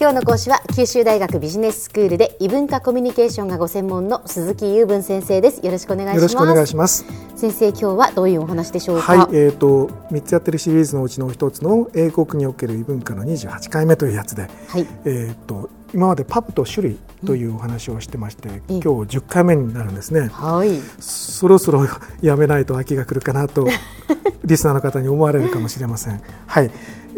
今日の講師は九州大学ビジネススクールで異文化コミュニケーションがご専門の鈴木雄文先生です。よろしくお願いします。よろしくお願いします。先生今日はどういうお話でしょうか？はいえっ、ー、と三つやってるシリーズのうちの一つの英国における異文化の二十八回目というやつで、はい、えっ、ー、と今までパブと種類というお話をしてまして、うん、今日10回目になるんですね、はい、そろそろやめないと秋が来るかなと リスナーの方に思われるかもしれません。はい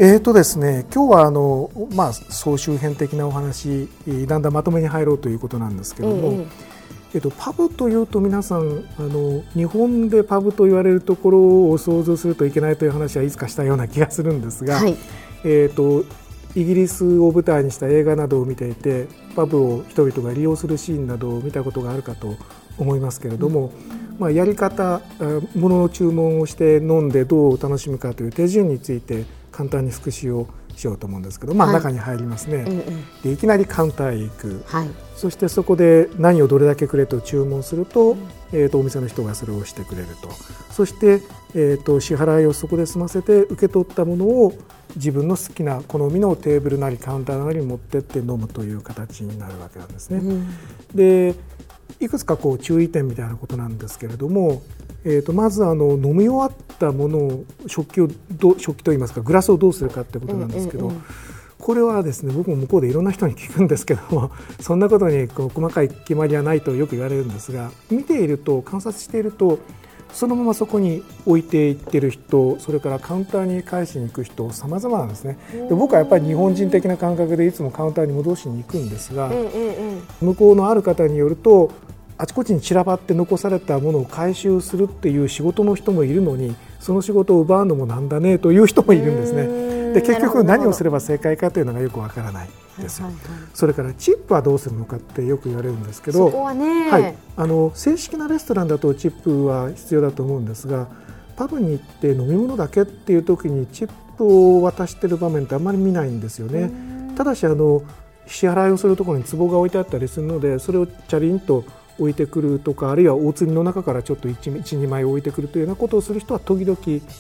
えーとですね、今日はあの、まあ、総集編的なお話だんだんまとめに入ろうということなんですけれども、えー、えーとパブというと皆さんあの日本でパブと言われるところを想像するといけないという話はいつかしたような気がするんですが、はい、えーとイギリスを舞台にした映画などを見ていてパブを人々が利用するシーンなどを見たことがあるかと思いますけれども、まあ、やり方ものの注文をして飲んでどう楽しむかという手順について簡単に復習をしようと思うんですけど、まあ、中に入りますね、はい、でいきなりカウンターへ行く、はい、そしてそこで何をどれだけくれと注文すると,、えー、とお店の人がそれをしてくれると。そして、えー、と支払いをそこで済ませて受け取ったものを自分の好きな好みのテーブルなりカウンターなりに持ってって飲むという形になるわけなんですね。うん、でいくつかこう注意点みたいなことなんですけれども、えー、とまずあの飲み終わったものを食器をど食器といいますかグラスをどうするかってことなんですけど。これはですね僕も向こうでいろんな人に聞くんですけども そんなことにこう細かい決まりはないとよく言われるんですが見ていると観察しているとそのままそこに置いていってる人それからカウンターに返しに行く人様々なんですね。で僕はやっぱり日本人的な感覚でいつもカウンターに戻しに行くんですが、向こうのある方によるとあちこちに散らばって残されたものを回収するっていう仕事の人もいるのにその仕事を奪うのもなんだねという人もいるんですね。で結局何をすれば正解かというのがよくわからないですよ、はいはいはい、それからチップはどうするのかってよく言われるんですけどは、ね、はい、あの正式なレストランだとチップは必要だと思うんですがパブに行って飲み物だけっていう時にチップを渡してる場面ってあんまり見ないんですよね。ただしあの支払いをするところに壺が置いてあったりするのでそれをチャリンと置いてくるとかあるいは大積みの中からちょっと12枚置いてくるというようなことをする人は時々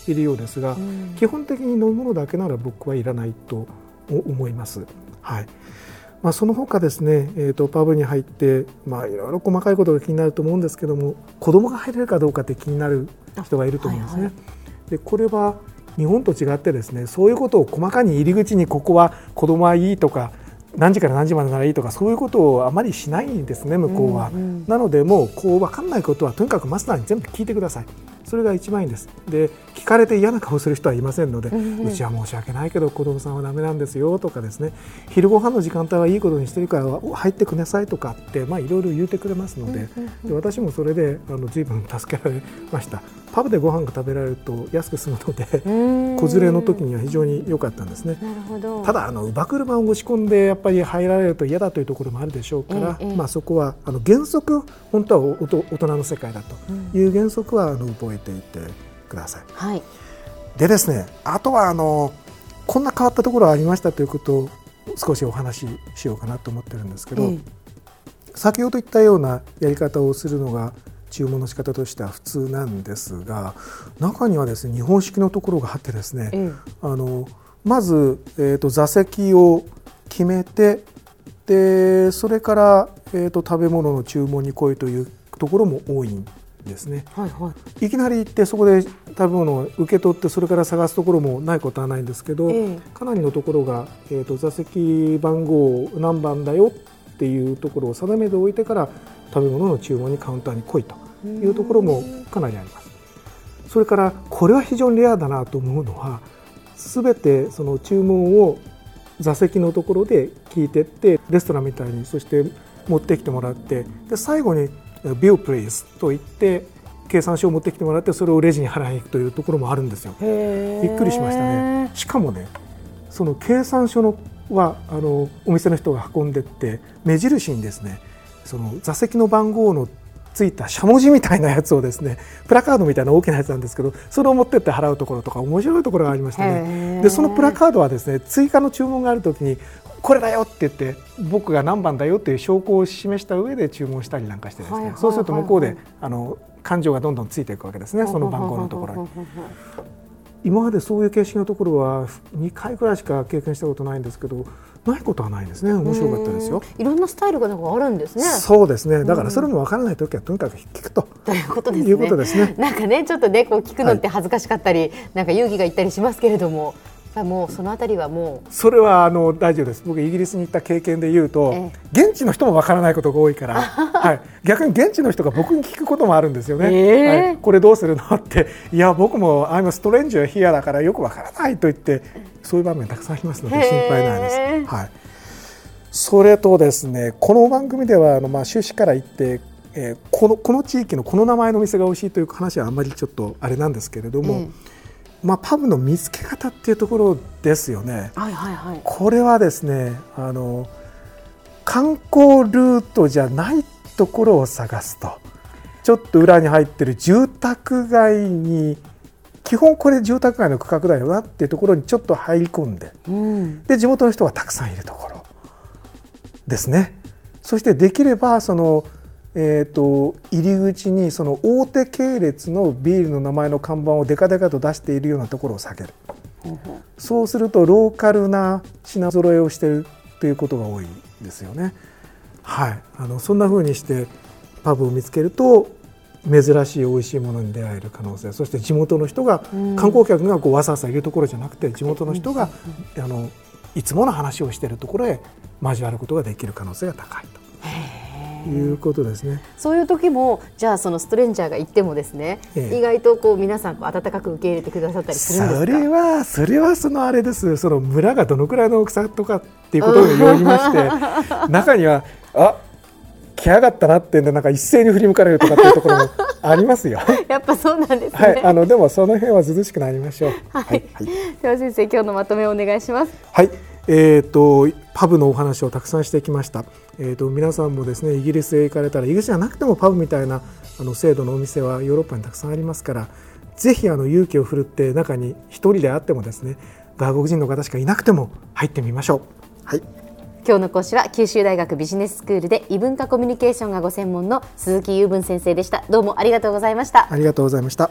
いるようですが、うん、基本的に飲むものだけなら僕はいらないと思います。はいまあ、その他ですね、えーと、パブに入って、まあ、いろいろ細かいことが気になると思うんですけども子供が入れるかどうかって気になる人がいると思うんですね。はいはい、でこれは日本と違ってですねそういうことを細かに入り口にここは子供はいいとか何時から何時までならいいとかそういうことをあまりしないんですね向こうは、うんうん、なのでもうこう分かんないことはとにかくマスターに全部聞いてくださいそれが一番いいんです。で聞かれて嫌な顔する人はいませんので、うんうん、うちは申し訳ないけど子供さんはダメなんですよとかですね。昼ご飯の時間帯はいいことにしてるから入ってくださいとかってまあいろいろ言うてくれますのでで私もそれであの随分助けられました。パブでご飯が食べられると安く済むので子連れの時には非常に良かったんですね。ただあの乳母車を持ち込んでやっぱり入られると嫌だというところもあるでしょうから、ええ、まあ、そこはあの原則本当は大人の世界だと。いう原則はあの覚えていてください。はい、でですねあとはあのこんな変わったところがありましたということを少しお話ししようかなと思ってるんですけど、え、先ほど言ったようなやり方をするのが注文の仕方としては普通なんですが中にはですね日本式のところがあってですね、あのまず、えーと座席を決めてでそれから、えーと、食べ物の注文に来いというところも多いんですね、はいはい、いきなり行ってそこで食べ物を受け取ってそれから探すところもないことはないんですけど、えー、かなりのところが、えーと、座席番号何番だよっていうところを定めておいてから食べ物の注文にカウンターに来いというところもかなりあります。それからこれは非常にレアだなと思うのは全てその注文を座席のところで聞いてってレストランみたいにそして持ってきてもらってで最後に「ビュープレイス」と言って計算書を持ってきてもらってそれをレジに払いに行くというところもあるんですよ。びっくりしましたね。しかもねその計算書のはあのお店の人が運んでって目印にですねその座席の番号のついたしゃもじみたいなやつをですねプラカードみたいな大きなやつなんですけどそれを持ってって払うところとか面白いところがありましたねでそのプラカードはですね追加の注文がある時にこれだよって言って僕が何番だよっていう証拠を示した上で注文したりなんかしてですね、そうすると向こうであの感情がどんどんついていくわけですね。その番号のところに。今までそういう形式のところは2回ぐらいしか経験したことないんですけどないことはないですね。面白かったですよ。いろんなスタイルがなんかあるんですね。そうですね。だからそれもわからない時はとにかく聞くと、ということですね。ね。なんかねちょっとねこう聞くのって恥ずかしかったり、はい、なんか勇気がいったりしますけれどももうそのあたりはもう。それはあの大丈夫です。僕イギリスに行った経験で言うと、ええ、現地の人もわからないことが多いから、はい、逆に現地の人が僕に聞くこともあるんですよね、えー、はい、これどうするの？って。いや僕も「I'm a stranger here」だからよくわからないと言ってそういう場面たくさんありますので心配ないです。はい、それとですねこの番組ではあの、まあ、終始から言ってえー、このこの地域のこの名前の店が美味しいという話はあんまりちょっとあれなんですけれども、えまあ、パブの見つけ方っていうところですよね。はいはいはい、これはですねあの観光ルートじゃないところを探すとちょっと裏に入ってる住宅街に基本これ住宅街の区画だよなっていうところにちょっと入り込んで、うん、で地元の人がたくさんいるところですね。そしてできればそのえーと、入り口にその大手系列のビールの名前の看板をデカデカと出しているようなところを避ける、うん、そうするとローカルな品揃えをしているということが多いですよね。はい、あのそんなふうにしてパブを見つけると珍しい美味しいものに出会える可能性。そして地元の人が、うん、観光客がこうわさわさいるところじゃなくて地元の人が、うん、あのいつもの話をしているところへ交わることができる可能性が高いと。いうことですね。そういう時もじゃあそのストレンジャーが行ってもですね、ええ、意外とこう皆さんこう温かく受け入れてくださったりするんですか？それはそれはそのあれです。その村がどのくらいの大きさとかっていうことを言いまして 中にはあ来やがったなってんでなんか一斉に振り向かれるとかっていうところもありますよ。やっぱそうなんですね。はい、あのでもその辺は涼しくなりましょう。はい。はい、では先生今日のまとめをお願いします。はい。えーと、パブのお話をたくさんしてきました、えーと、皆さんもですねイギリスへ行かれたらイギリスじゃなくてもパブみたいなあの制度のお店はヨーロッパにたくさんありますからぜひあの勇気を振るって中に1人であってもですね外国人の方しかいなくても入ってみましょう。はい。今日の講師は九州大学ビジネススクールで異文化コミュニケーションがご専門の鈴木雄文先生でした。どうもありがとうございました。ありがとうございました